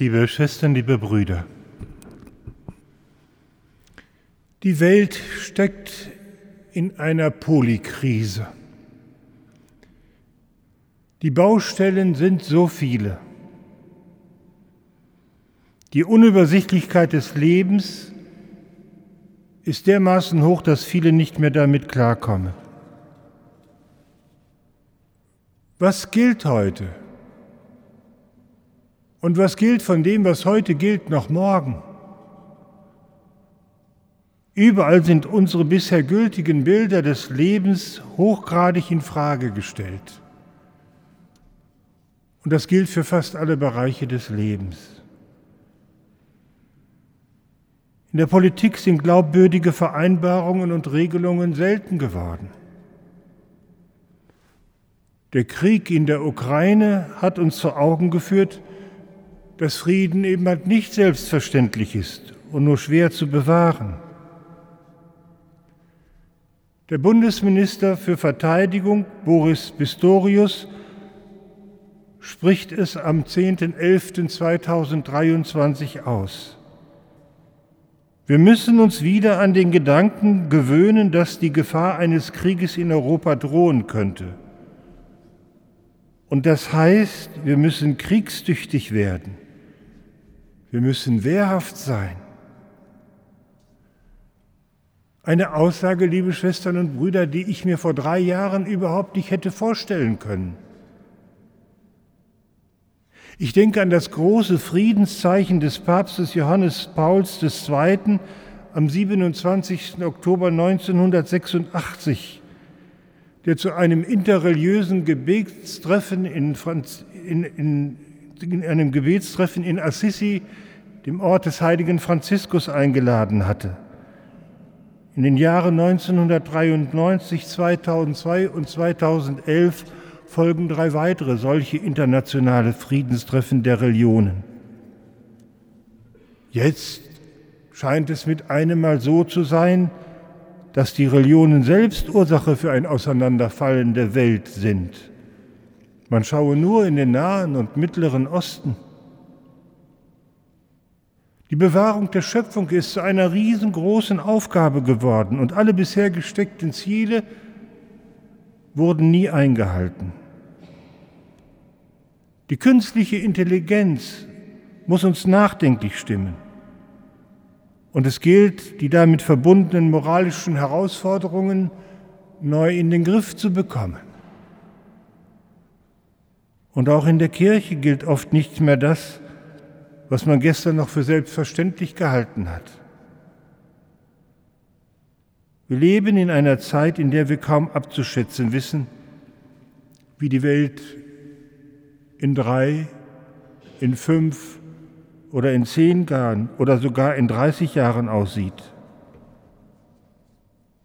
Liebe Schwestern, liebe Brüder, die Welt steckt in einer Polykrise. Die Baustellen sind so viele. Die Unübersichtlichkeit des Lebens ist dermaßen hoch, dass viele nicht mehr damit klarkommen. Was gilt heute? Und was gilt von dem, was heute gilt, noch morgen? Überall sind unsere bisher gültigen Bilder des Lebens hochgradig in Frage gestellt. Und das gilt für fast alle Bereiche des Lebens. In der Politik sind glaubwürdige Vereinbarungen und Regelungen selten geworden. Der Krieg in der Ukraine hat uns vor Augen geführt, dass Frieden eben halt nicht selbstverständlich ist und nur schwer zu bewahren. Der Bundesminister für Verteidigung, Boris Pistorius, spricht es am 10.11.2023 aus. Wir müssen uns wieder an den Gedanken gewöhnen, dass die Gefahr eines Krieges in Europa drohen könnte. Und das heißt, wir müssen kriegstüchtig werden. Wir müssen wehrhaft sein. Eine Aussage, liebe Schwestern und Brüder, die ich mir vor drei Jahren überhaupt nicht hätte vorstellen können. Ich denke an das große Friedenszeichen des Papstes Johannes Pauls II. am 27. Oktober 1986, der zu einem interreligiösen Gebetstreffen in, Franz in, in in einem Gebetstreffen in Assisi, dem Ort des heiligen Franziskus, eingeladen hatte. In den Jahren 1993, 2002 und 2011 folgen drei weitere solche internationale Friedenstreffen der Religionen. Jetzt scheint es mit einem Mal so zu sein, dass die Religionen selbst Ursache für ein Auseinanderfallen der Welt sind. Man schaue nur in den Nahen und Mittleren Osten. Die Bewahrung der Schöpfung ist zu einer riesengroßen Aufgabe geworden und alle bisher gesteckten Ziele wurden nie eingehalten. Die künstliche Intelligenz muss uns nachdenklich stimmen. Und es gilt, die damit verbundenen moralischen Herausforderungen neu in den Griff zu bekommen. Und auch in der Kirche gilt oft nicht mehr das, was man gestern noch für selbstverständlich gehalten hat. Wir leben in einer Zeit, in der wir kaum abzuschätzen wissen, wie die Welt in drei, in fünf oder in zehn Jahren oder sogar in 30 Jahren aussieht.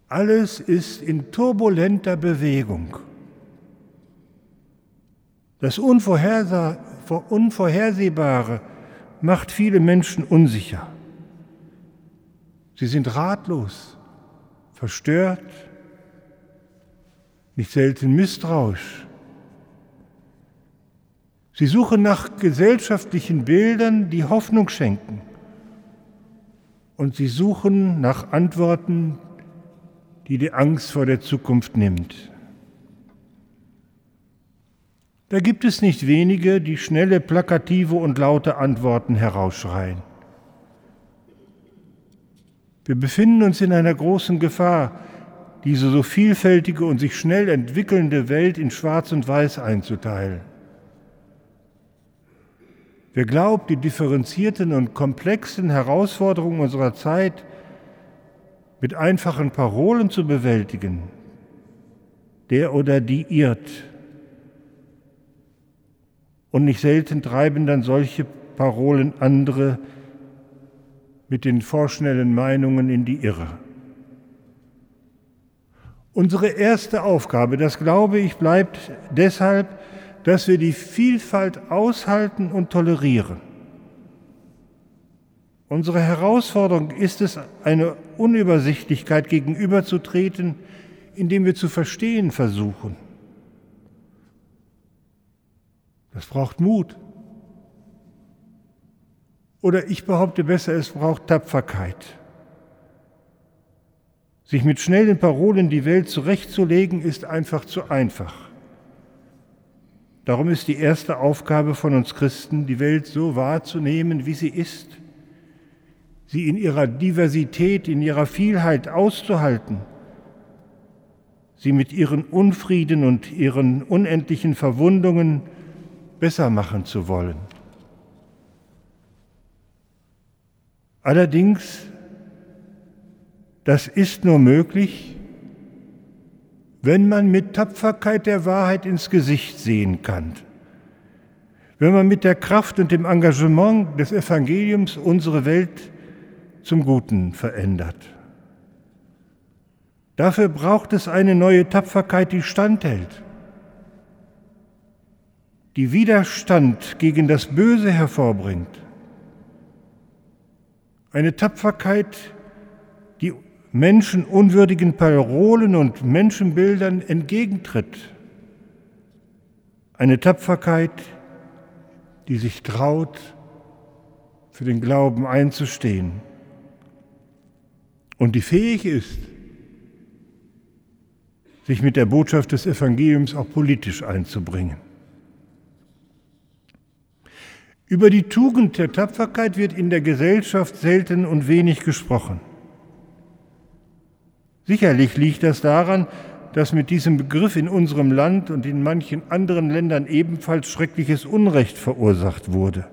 Alles ist in turbulenter Bewegung. Das Unvorhersehbare macht viele Menschen unsicher. Sie sind ratlos, verstört, nicht selten misstrauisch. Sie suchen nach gesellschaftlichen Bildern, die Hoffnung schenken. Und sie suchen nach Antworten, die die Angst vor der Zukunft nimmt. Da gibt es nicht wenige, die schnelle, plakative und laute Antworten herausschreien. Wir befinden uns in einer großen Gefahr, diese so vielfältige und sich schnell entwickelnde Welt in Schwarz und Weiß einzuteilen. Wer glaubt, die differenzierten und komplexen Herausforderungen unserer Zeit mit einfachen Parolen zu bewältigen, der oder die irrt. Und nicht selten treiben dann solche Parolen andere mit den vorschnellen Meinungen in die Irre. Unsere erste Aufgabe, das glaube ich, bleibt deshalb, dass wir die Vielfalt aushalten und tolerieren. Unsere Herausforderung ist es, eine Unübersichtlichkeit gegenüberzutreten, indem wir zu verstehen versuchen. Das braucht Mut. Oder ich behaupte besser, es braucht Tapferkeit. Sich mit schnellen Parolen die Welt zurechtzulegen, ist einfach zu einfach. Darum ist die erste Aufgabe von uns Christen, die Welt so wahrzunehmen, wie sie ist, sie in ihrer Diversität, in ihrer Vielheit auszuhalten, sie mit ihren Unfrieden und ihren unendlichen Verwundungen besser machen zu wollen. Allerdings das ist nur möglich, wenn man mit Tapferkeit der Wahrheit ins Gesicht sehen kann, wenn man mit der Kraft und dem Engagement des Evangeliums unsere Welt zum Guten verändert. Dafür braucht es eine neue Tapferkeit, die standhält, die Widerstand gegen das Böse hervorbringt. Eine Tapferkeit, die menschenunwürdigen Parolen und Menschenbildern entgegentritt. Eine Tapferkeit, die sich traut, für den Glauben einzustehen und die fähig ist, sich mit der Botschaft des Evangeliums auch politisch einzubringen. Über die Tugend der Tapferkeit wird in der Gesellschaft selten und wenig gesprochen. Sicherlich liegt das daran, dass mit diesem Begriff in unserem Land und in manchen anderen Ländern ebenfalls schreckliches Unrecht verursacht wurde.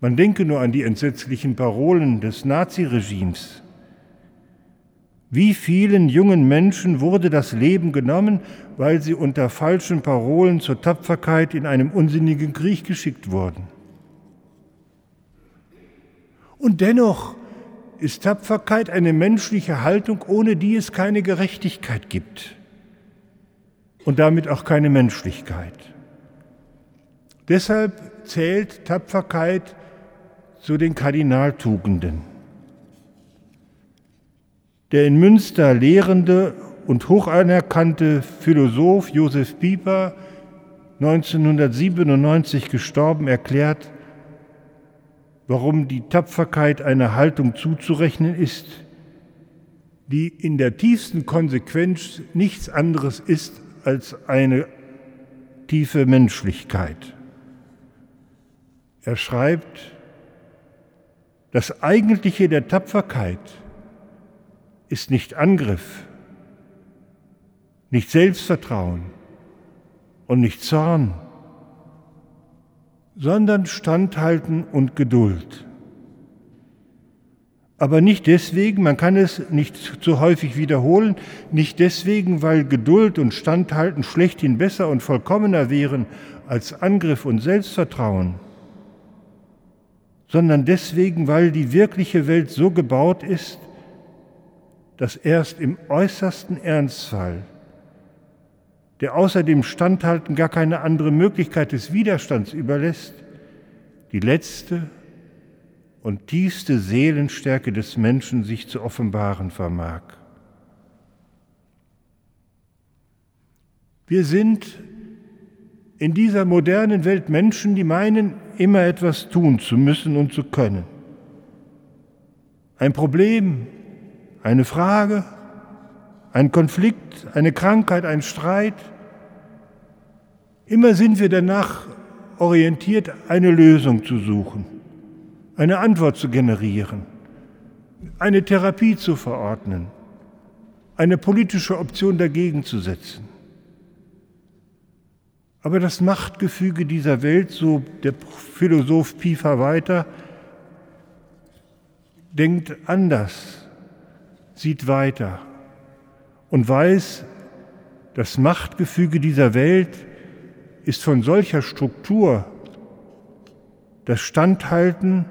Man denke nur an die entsetzlichen Parolen des Naziregimes. Wie vielen jungen Menschen wurde das Leben genommen, weil sie unter falschen Parolen zur Tapferkeit in einem unsinnigen Krieg geschickt wurden? Und dennoch ist Tapferkeit eine menschliche Haltung, ohne die es keine Gerechtigkeit gibt und damit auch keine Menschlichkeit. Deshalb zählt Tapferkeit zu den Kardinaltugenden. Der in Münster lehrende und hochanerkannte Philosoph Josef Pieper, 1997 gestorben, erklärt, warum die Tapferkeit einer Haltung zuzurechnen ist, die in der tiefsten Konsequenz nichts anderes ist als eine tiefe Menschlichkeit. Er schreibt, das Eigentliche der Tapferkeit ist nicht Angriff, nicht Selbstvertrauen und nicht Zorn, sondern Standhalten und Geduld. Aber nicht deswegen, man kann es nicht zu häufig wiederholen, nicht deswegen, weil Geduld und Standhalten schlechthin besser und vollkommener wären als Angriff und Selbstvertrauen, sondern deswegen, weil die wirkliche Welt so gebaut ist, dass erst im äußersten Ernstfall der außer dem Standhalten gar keine andere Möglichkeit des Widerstands überlässt, die letzte und tiefste Seelenstärke des Menschen sich zu offenbaren vermag. Wir sind in dieser modernen Welt Menschen, die meinen, immer etwas tun zu müssen und zu können. Ein Problem, eine Frage, ein Konflikt, eine Krankheit, ein Streit. Immer sind wir danach orientiert, eine Lösung zu suchen, eine Antwort zu generieren, eine Therapie zu verordnen, eine politische Option dagegen zu setzen. Aber das Machtgefüge dieser Welt, so der Philosoph Piefer weiter, denkt anders, sieht weiter und weiß, das Machtgefüge dieser Welt ist von solcher Struktur, das Standhalten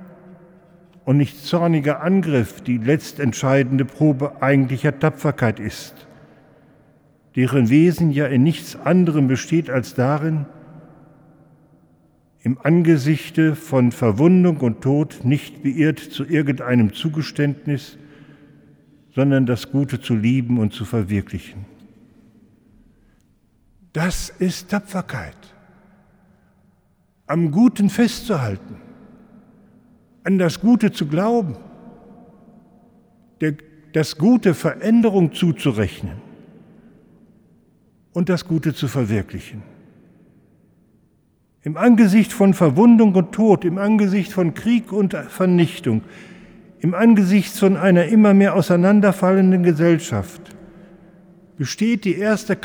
und nicht zorniger Angriff die letztentscheidende Probe eigentlicher Tapferkeit ist, deren Wesen ja in nichts anderem besteht als darin, im Angesichte von Verwundung und Tod nicht beirrt zu irgendeinem Zugeständnis sondern das Gute zu lieben und zu verwirklichen. Das ist Tapferkeit. Am Guten festzuhalten, an das Gute zu glauben, das Gute Veränderung zuzurechnen und das Gute zu verwirklichen. Im Angesicht von Verwundung und Tod, im Angesicht von Krieg und Vernichtung, im Angesicht von einer immer mehr auseinanderfallenden Gesellschaft besteht die erste,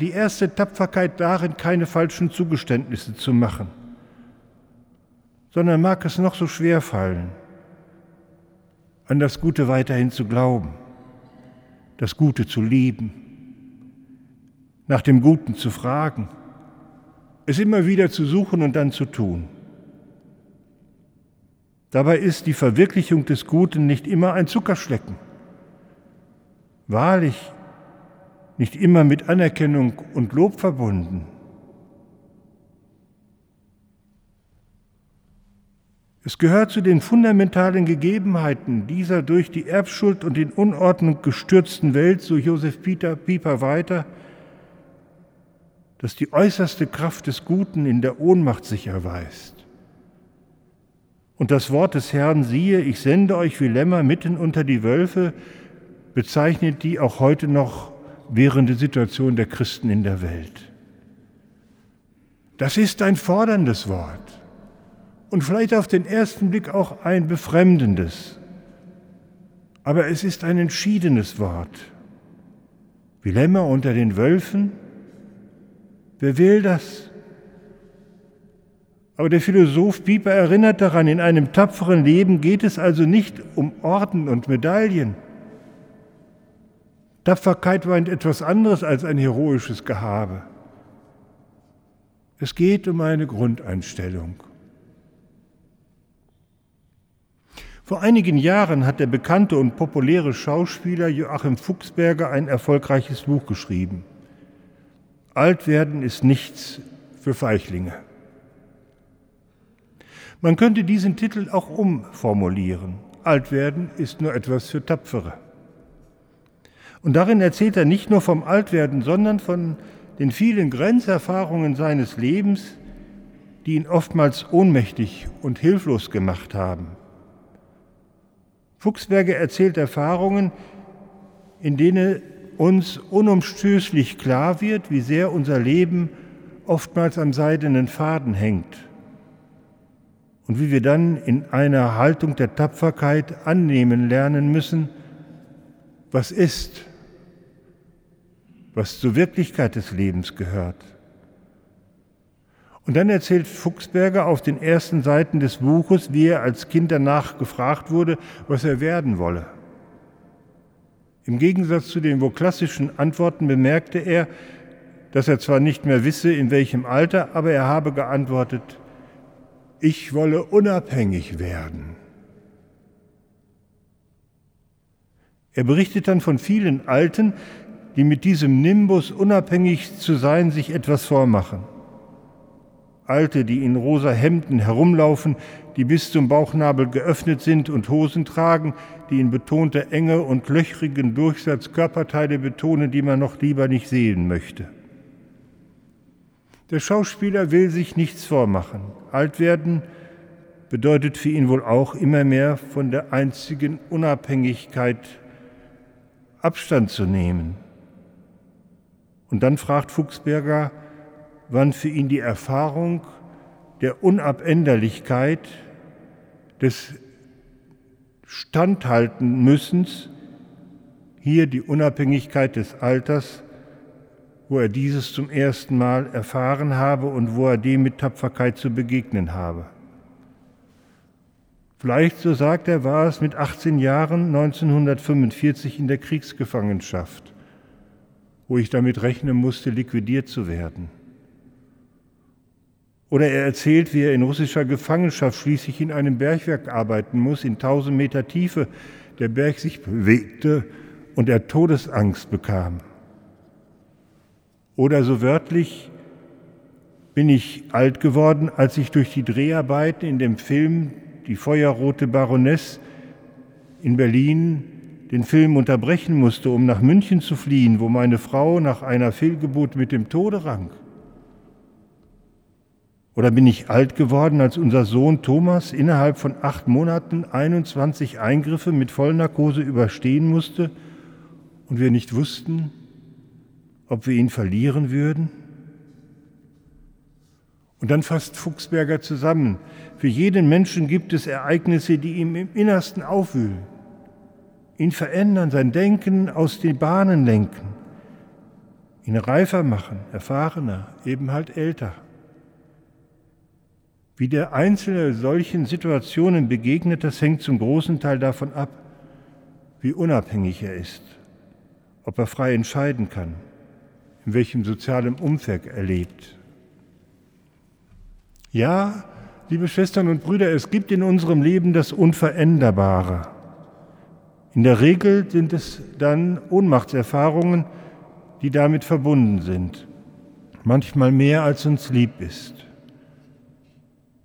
die erste Tapferkeit darin, keine falschen Zugeständnisse zu machen, sondern mag es noch so schwer fallen, an das Gute weiterhin zu glauben, das Gute zu lieben, nach dem Guten zu fragen es immer wieder zu suchen und dann zu tun. Dabei ist die Verwirklichung des Guten nicht immer ein Zuckerschlecken. Wahrlich nicht immer mit Anerkennung und Lob verbunden. Es gehört zu den fundamentalen Gegebenheiten dieser durch die Erbschuld und in Unordnung gestürzten Welt, so Josef Peter Pieper weiter, dass die äußerste Kraft des Guten in der Ohnmacht sich erweist. Und das Wort des Herrn, siehe, ich sende euch wie Lämmer mitten unter die Wölfe, bezeichnet die auch heute noch währende Situation der Christen in der Welt. Das ist ein forderndes Wort und vielleicht auf den ersten Blick auch ein befremdendes, aber es ist ein entschiedenes Wort. Wie Lämmer unter den Wölfen, Wer will das? Aber der Philosoph Pieper erinnert daran, in einem tapferen Leben geht es also nicht um Orden und Medaillen. Tapferkeit meint etwas anderes als ein heroisches Gehabe. Es geht um eine Grundeinstellung. Vor einigen Jahren hat der bekannte und populäre Schauspieler Joachim Fuchsberger ein erfolgreiches Buch geschrieben. Alt werden ist nichts für Feichlinge. Man könnte diesen Titel auch umformulieren. Alt werden ist nur etwas für Tapfere. Und darin erzählt er nicht nur vom Altwerden, sondern von den vielen Grenzerfahrungen seines Lebens, die ihn oftmals ohnmächtig und hilflos gemacht haben. Fuchsberger erzählt Erfahrungen, in denen uns unumstößlich klar wird, wie sehr unser Leben oftmals am seidenen Faden hängt und wie wir dann in einer Haltung der Tapferkeit annehmen lernen müssen, was ist, was zur Wirklichkeit des Lebens gehört. Und dann erzählt Fuchsberger auf den ersten Seiten des Buches, wie er als Kind danach gefragt wurde, was er werden wolle. Im Gegensatz zu den klassischen Antworten bemerkte er, dass er zwar nicht mehr wisse, in welchem Alter, aber er habe geantwortet, ich wolle unabhängig werden. Er berichtet dann von vielen Alten, die mit diesem Nimbus unabhängig zu sein sich etwas vormachen. Alte, die in rosa Hemden herumlaufen, die bis zum Bauchnabel geöffnet sind und Hosen tragen, die in betonter Enge und löchrigen Durchsatz Körperteile betonen, die man noch lieber nicht sehen möchte. Der Schauspieler will sich nichts vormachen. Alt werden bedeutet für ihn wohl auch immer mehr von der einzigen Unabhängigkeit Abstand zu nehmen. Und dann fragt Fuchsberger, wann für ihn die Erfahrung der Unabänderlichkeit, des Standhalten müssens, hier die Unabhängigkeit des Alters, wo er dieses zum ersten Mal erfahren habe und wo er dem mit Tapferkeit zu begegnen habe. Vielleicht, so sagt er, war es mit 18 Jahren 1945 in der Kriegsgefangenschaft, wo ich damit rechnen musste, liquidiert zu werden. Oder er erzählt, wie er in russischer Gefangenschaft schließlich in einem Bergwerk arbeiten muss, in tausend Meter Tiefe der Berg sich bewegte und er Todesangst bekam. Oder so wörtlich bin ich alt geworden, als ich durch die Dreharbeiten in dem Film Die feuerrote Baroness in Berlin den Film unterbrechen musste, um nach München zu fliehen, wo meine Frau nach einer Fehlgeburt mit dem Tode rang. Oder bin ich alt geworden, als unser Sohn Thomas innerhalb von acht Monaten 21 Eingriffe mit Vollnarkose überstehen musste und wir nicht wussten, ob wir ihn verlieren würden? Und dann fasst Fuchsberger zusammen. Für jeden Menschen gibt es Ereignisse, die ihm im Innersten aufwühlen, ihn verändern, sein Denken aus den Bahnen lenken, ihn reifer machen, erfahrener, eben halt älter. Wie der Einzelne solchen Situationen begegnet, das hängt zum großen Teil davon ab, wie unabhängig er ist, ob er frei entscheiden kann, in welchem sozialen Umfeld er lebt. Ja, liebe Schwestern und Brüder, es gibt in unserem Leben das Unveränderbare. In der Regel sind es dann Ohnmachtserfahrungen, die damit verbunden sind, manchmal mehr als uns lieb ist.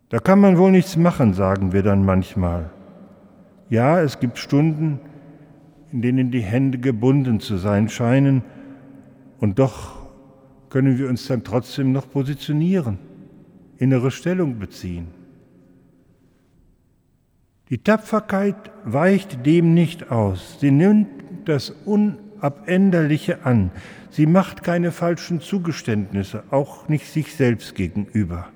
Da kann man wohl nichts machen, sagen wir dann manchmal. Ja, es gibt Stunden, in denen die Hände gebunden zu sein scheinen, und doch können wir uns dann trotzdem noch positionieren innere Stellung beziehen. Die Tapferkeit weicht dem nicht aus. Sie nimmt das Unabänderliche an. Sie macht keine falschen Zugeständnisse, auch nicht sich selbst gegenüber.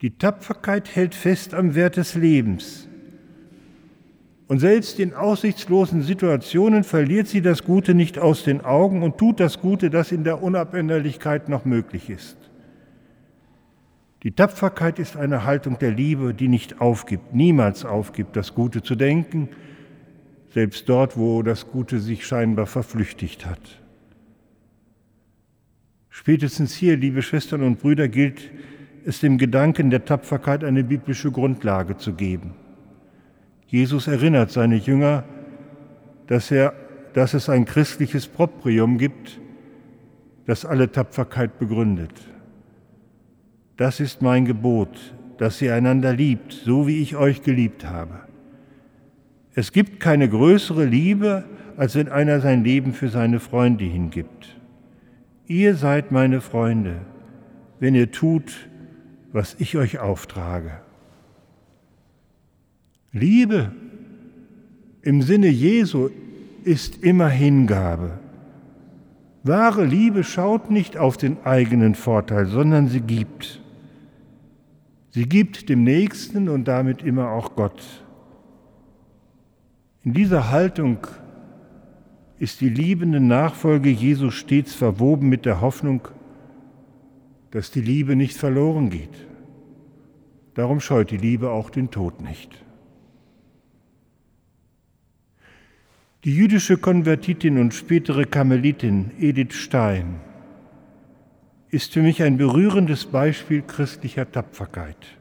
Die Tapferkeit hält fest am Wert des Lebens. Und selbst in aussichtslosen Situationen verliert sie das Gute nicht aus den Augen und tut das Gute, das in der Unabänderlichkeit noch möglich ist. Die Tapferkeit ist eine Haltung der Liebe, die nicht aufgibt, niemals aufgibt, das Gute zu denken, selbst dort, wo das Gute sich scheinbar verflüchtigt hat. Spätestens hier, liebe Schwestern und Brüder, gilt es dem Gedanken der Tapferkeit eine biblische Grundlage zu geben. Jesus erinnert seine Jünger, dass, er, dass es ein christliches Proprium gibt, das alle Tapferkeit begründet. Das ist mein Gebot, dass ihr einander liebt, so wie ich euch geliebt habe. Es gibt keine größere Liebe, als wenn einer sein Leben für seine Freunde hingibt. Ihr seid meine Freunde, wenn ihr tut, was ich euch auftrage. Liebe im Sinne Jesu ist immer Hingabe. Wahre Liebe schaut nicht auf den eigenen Vorteil, sondern sie gibt. Sie gibt dem Nächsten und damit immer auch Gott. In dieser Haltung ist die liebende Nachfolge Jesu stets verwoben mit der Hoffnung, dass die Liebe nicht verloren geht. Darum scheut die Liebe auch den Tod nicht. Die jüdische Konvertitin und spätere Karmelitin Edith Stein ist für mich ein berührendes Beispiel christlicher Tapferkeit.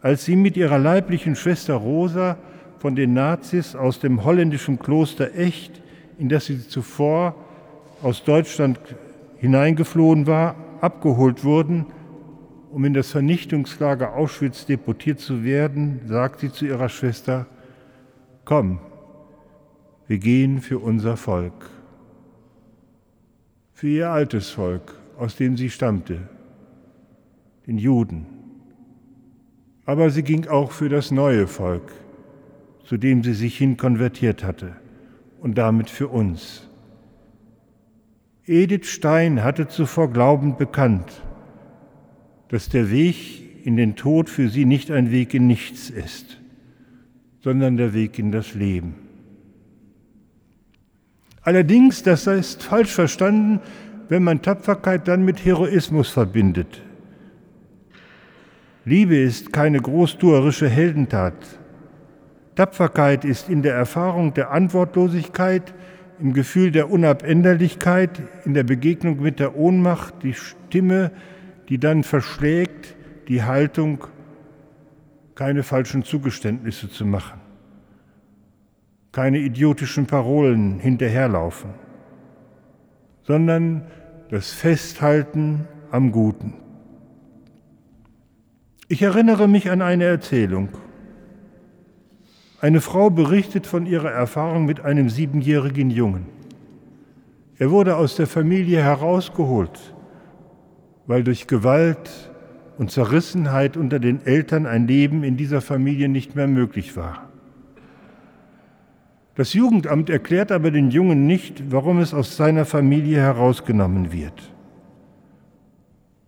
Als sie mit ihrer leiblichen Schwester Rosa von den Nazis aus dem holländischen Kloster Echt, in das sie zuvor aus Deutschland hineingeflohen war, abgeholt wurden, um in das Vernichtungslager Auschwitz deportiert zu werden, sagt sie zu ihrer Schwester, komm, wir gehen für unser Volk für ihr altes Volk, aus dem sie stammte, den Juden. Aber sie ging auch für das neue Volk, zu dem sie sich hin konvertiert hatte, und damit für uns. Edith Stein hatte zuvor glaubend bekannt, dass der Weg in den Tod für sie nicht ein Weg in nichts ist, sondern der Weg in das Leben. Allerdings, das ist falsch verstanden, wenn man Tapferkeit dann mit Heroismus verbindet. Liebe ist keine großtuerische Heldentat. Tapferkeit ist in der Erfahrung der Antwortlosigkeit, im Gefühl der Unabänderlichkeit, in der Begegnung mit der Ohnmacht, die Stimme, die dann verschlägt, die Haltung, keine falschen Zugeständnisse zu machen keine idiotischen Parolen hinterherlaufen, sondern das Festhalten am Guten. Ich erinnere mich an eine Erzählung. Eine Frau berichtet von ihrer Erfahrung mit einem siebenjährigen Jungen. Er wurde aus der Familie herausgeholt, weil durch Gewalt und Zerrissenheit unter den Eltern ein Leben in dieser Familie nicht mehr möglich war. Das Jugendamt erklärt aber den Jungen nicht, warum es aus seiner Familie herausgenommen wird.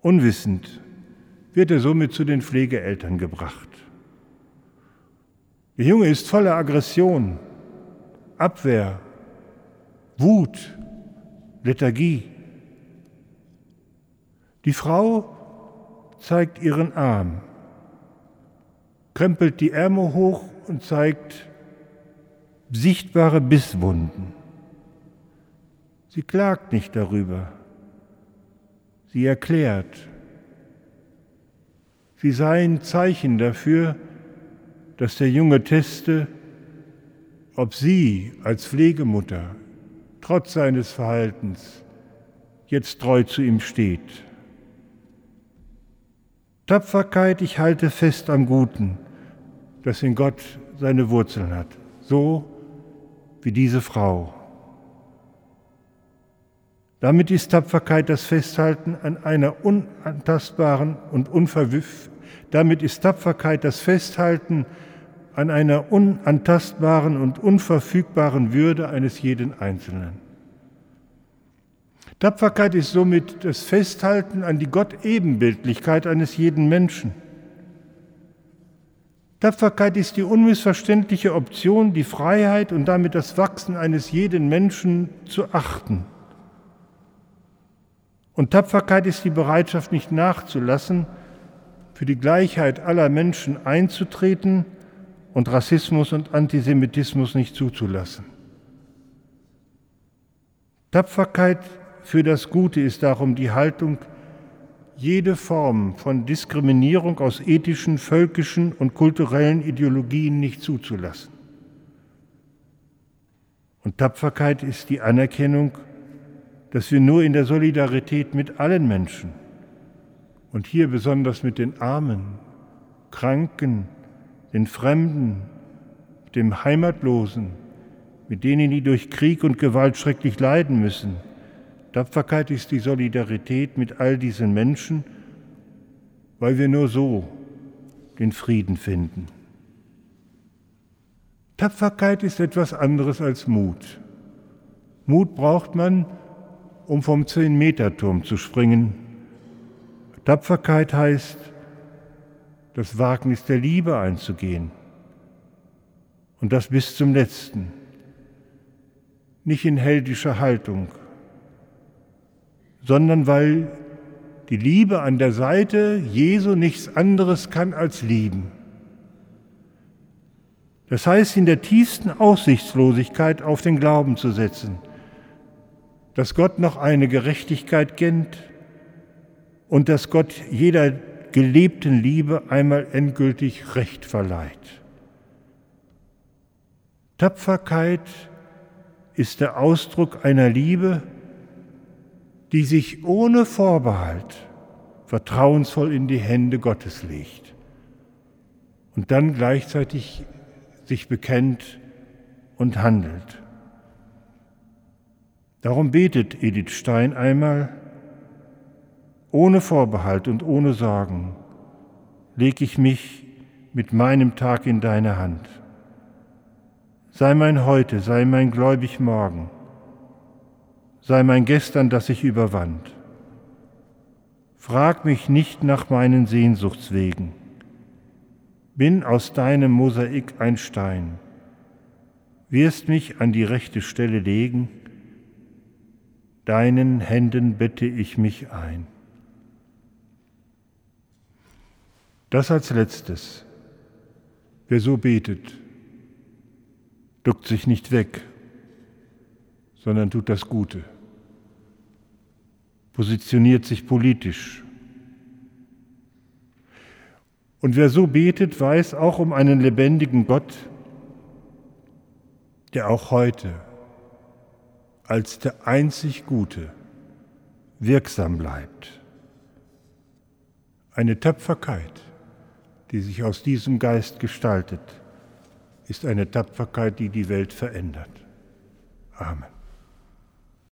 Unwissend wird er somit zu den Pflegeeltern gebracht. Der Junge ist voller Aggression, Abwehr, Wut, Lethargie. Die Frau zeigt ihren Arm, krempelt die Ärmel hoch und zeigt sichtbare Bisswunden. Sie klagt nicht darüber. Sie erklärt, sie sei ein Zeichen dafür, dass der Junge teste, ob sie als Pflegemutter trotz seines Verhaltens jetzt treu zu ihm steht. Tapferkeit, ich halte fest am Guten, das in Gott seine Wurzeln hat, so wie diese Frau. Damit ist Tapferkeit das Festhalten an einer unantastbaren und damit ist Tapferkeit das Festhalten an einer unantastbaren und unverfügbaren Würde eines jeden Einzelnen. Tapferkeit ist somit das Festhalten an die Gott-Ebenbildlichkeit eines jeden Menschen. Tapferkeit ist die unmissverständliche Option, die Freiheit und damit das Wachsen eines jeden Menschen zu achten. Und Tapferkeit ist die Bereitschaft, nicht nachzulassen, für die Gleichheit aller Menschen einzutreten und Rassismus und Antisemitismus nicht zuzulassen. Tapferkeit für das Gute ist darum die Haltung, jede Form von Diskriminierung aus ethischen, völkischen und kulturellen Ideologien nicht zuzulassen. Und Tapferkeit ist die Anerkennung, dass wir nur in der Solidarität mit allen Menschen und hier besonders mit den Armen, Kranken, den Fremden, dem Heimatlosen, mit denen, die durch Krieg und Gewalt schrecklich leiden müssen. Tapferkeit ist die Solidarität mit all diesen Menschen, weil wir nur so den Frieden finden. Tapferkeit ist etwas anderes als Mut. Mut braucht man, um vom Zehn-Meter-Turm zu springen. Tapferkeit heißt, das Wagnis der Liebe einzugehen. Und das bis zum letzten. Nicht in heldischer Haltung, sondern weil die Liebe an der Seite Jesu nichts anderes kann als lieben. Das heißt, in der tiefsten Aussichtslosigkeit auf den Glauben zu setzen, dass Gott noch eine Gerechtigkeit kennt und dass Gott jeder gelebten Liebe einmal endgültig Recht verleiht. Tapferkeit ist der Ausdruck einer Liebe, die sich ohne Vorbehalt vertrauensvoll in die Hände Gottes legt und dann gleichzeitig sich bekennt und handelt. Darum betet Edith Stein einmal, ohne Vorbehalt und ohne Sorgen lege ich mich mit meinem Tag in deine Hand. Sei mein Heute, sei mein gläubig Morgen, sei mein Gestern, das ich überwand. Frag mich nicht nach meinen Sehnsuchtswegen. Bin aus deinem Mosaik ein Stein. Wirst mich an die rechte Stelle legen, deinen Händen bette ich mich ein. Das als letztes. Wer so betet, duckt sich nicht weg, sondern tut das Gute, positioniert sich politisch. Und wer so betet, weiß auch um einen lebendigen Gott, der auch heute als der einzig Gute wirksam bleibt. Eine Tapferkeit die sich aus diesem Geist gestaltet, ist eine Tapferkeit, die die Welt verändert. Amen.